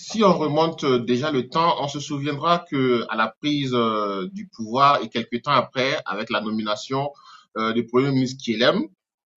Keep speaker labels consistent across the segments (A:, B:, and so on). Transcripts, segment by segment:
A: Si on remonte déjà le temps, on se souviendra que à la prise du pouvoir et quelques temps après, avec la nomination du premier ministre Kielem,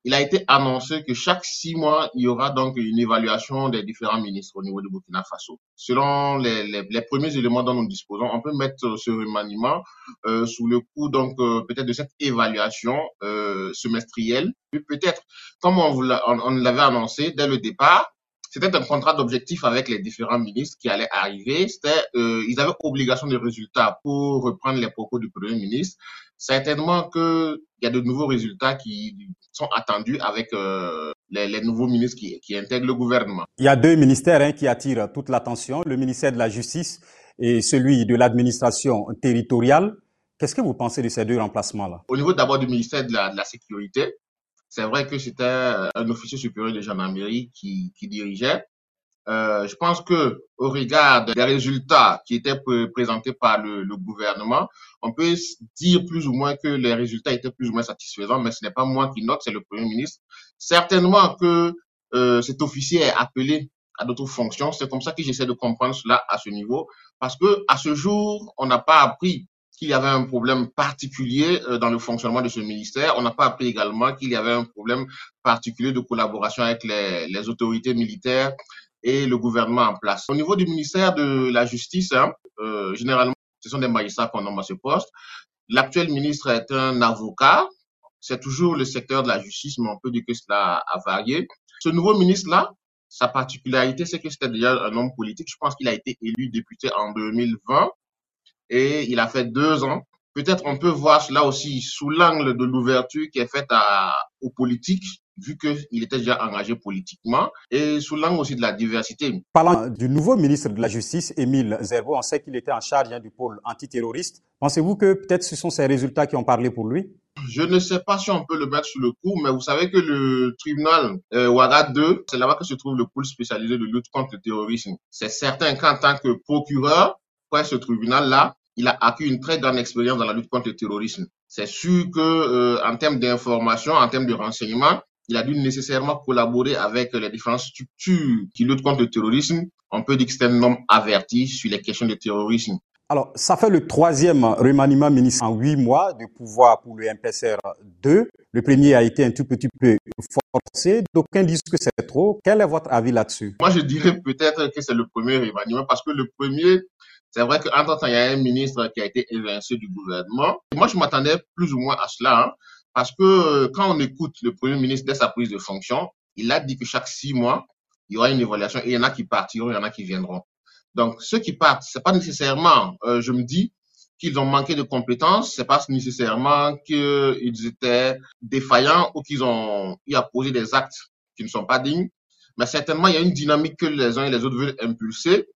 A: il a été annoncé que chaque six mois, il y aura donc une évaluation des différents ministres au niveau du Burkina Faso. Selon les, premiers éléments dont nous disposons, on peut mettre ce remaniement euh, sous le coup donc euh, peut-être de cette évaluation euh, semestrielle. Peut-être, comme on l'avait annoncé dès le départ, c'était un contrat d'objectif avec les différents ministres qui allaient arriver. C'était, euh, ils avaient obligation de résultats pour reprendre les propos du premier ministre. Certainement qu'il y a de nouveaux résultats qui sont attendus avec euh, les, les, nouveaux ministres qui, qui, intègrent le gouvernement.
B: Il y a deux ministères hein, qui attirent toute l'attention, le ministère de la Justice et celui de l'administration territoriale. Qu'est-ce que vous pensez de ces deux remplacements-là?
A: Au niveau d'abord du ministère de la, de la Sécurité, c'est vrai que c'était un officier supérieur de gendarmerie qui, qui dirigeait. Euh, je pense que au regard des résultats qui étaient présentés par le, le, gouvernement, on peut dire plus ou moins que les résultats étaient plus ou moins satisfaisants, mais ce n'est pas moi qui note, c'est le Premier ministre. Certainement que euh, cet officier est appelé à d'autres fonctions. C'est comme ça que j'essaie de comprendre cela à ce niveau, parce que à ce jour, on n'a pas appris qu'il y avait un problème particulier euh, dans le fonctionnement de ce ministère. On n'a pas appris également qu'il y avait un problème particulier de collaboration avec les, autorités militaires et le gouvernement en place. Au niveau du ministère de la Justice, hein, euh, généralement, ce sont des magistrats qu'on nomme à ce poste. L'actuel ministre est un avocat. C'est toujours le secteur de la justice, mais on peut dire que cela a varié. Ce nouveau ministre-là, sa particularité, c'est que c'était déjà un homme politique. Je pense qu'il a été élu député en 2020 et il a fait deux ans. Peut-être on peut voir cela aussi sous l'angle de l'ouverture qui est faite à, aux politiques vu qu'il était déjà engagé politiquement, et sous l'angle aussi de la diversité.
B: Parlant du nouveau ministre de la Justice, Émile Zerbo, on sait qu'il était en charge hein, du pôle antiterroriste. Pensez-vous que peut-être ce sont ces résultats qui ont parlé pour lui?
A: Je ne sais pas si on peut le mettre sous le coup, mais vous savez que le tribunal euh, Ouaga 2, c'est là-bas que se trouve le pôle spécialisé de lutte contre le terrorisme. C'est certain qu'en tant que procureur, pour ce tribunal-là, il a acquis une très grande expérience dans la lutte contre le terrorisme. C'est sûr que euh, en termes d'information, en termes de renseignement, il a dû nécessairement collaborer avec les différentes structures qui luttent contre le terrorisme. On peut dire que c'est un homme averti sur les questions de terrorisme.
B: Alors, ça fait le troisième remaniement ministre en huit mois de pouvoir pour le MPSR 2. Le premier a été un tout petit peu forcé. D'aucuns disent que c'est trop. Quel est votre avis là-dessus?
A: Moi, je dirais peut-être que c'est le premier remaniement parce que le premier, c'est vrai qu'entre temps, il y a un ministre qui a été évincé du gouvernement. moi, je m'attendais plus ou moins à cela, hein, parce que euh, quand on écoute le Premier ministre dès sa prise de fonction, il a dit que chaque six mois, il y aura une évaluation et il y en a qui partiront, il y en a qui viendront. Donc, ceux qui partent, c'est pas nécessairement, euh, je me dis, qu'ils ont manqué de compétences, c'est pas nécessairement qu'ils étaient défaillants ou qu'ils ont eu à poser des actes qui ne sont pas dignes, mais certainement il y a une dynamique que les uns et les autres veulent impulser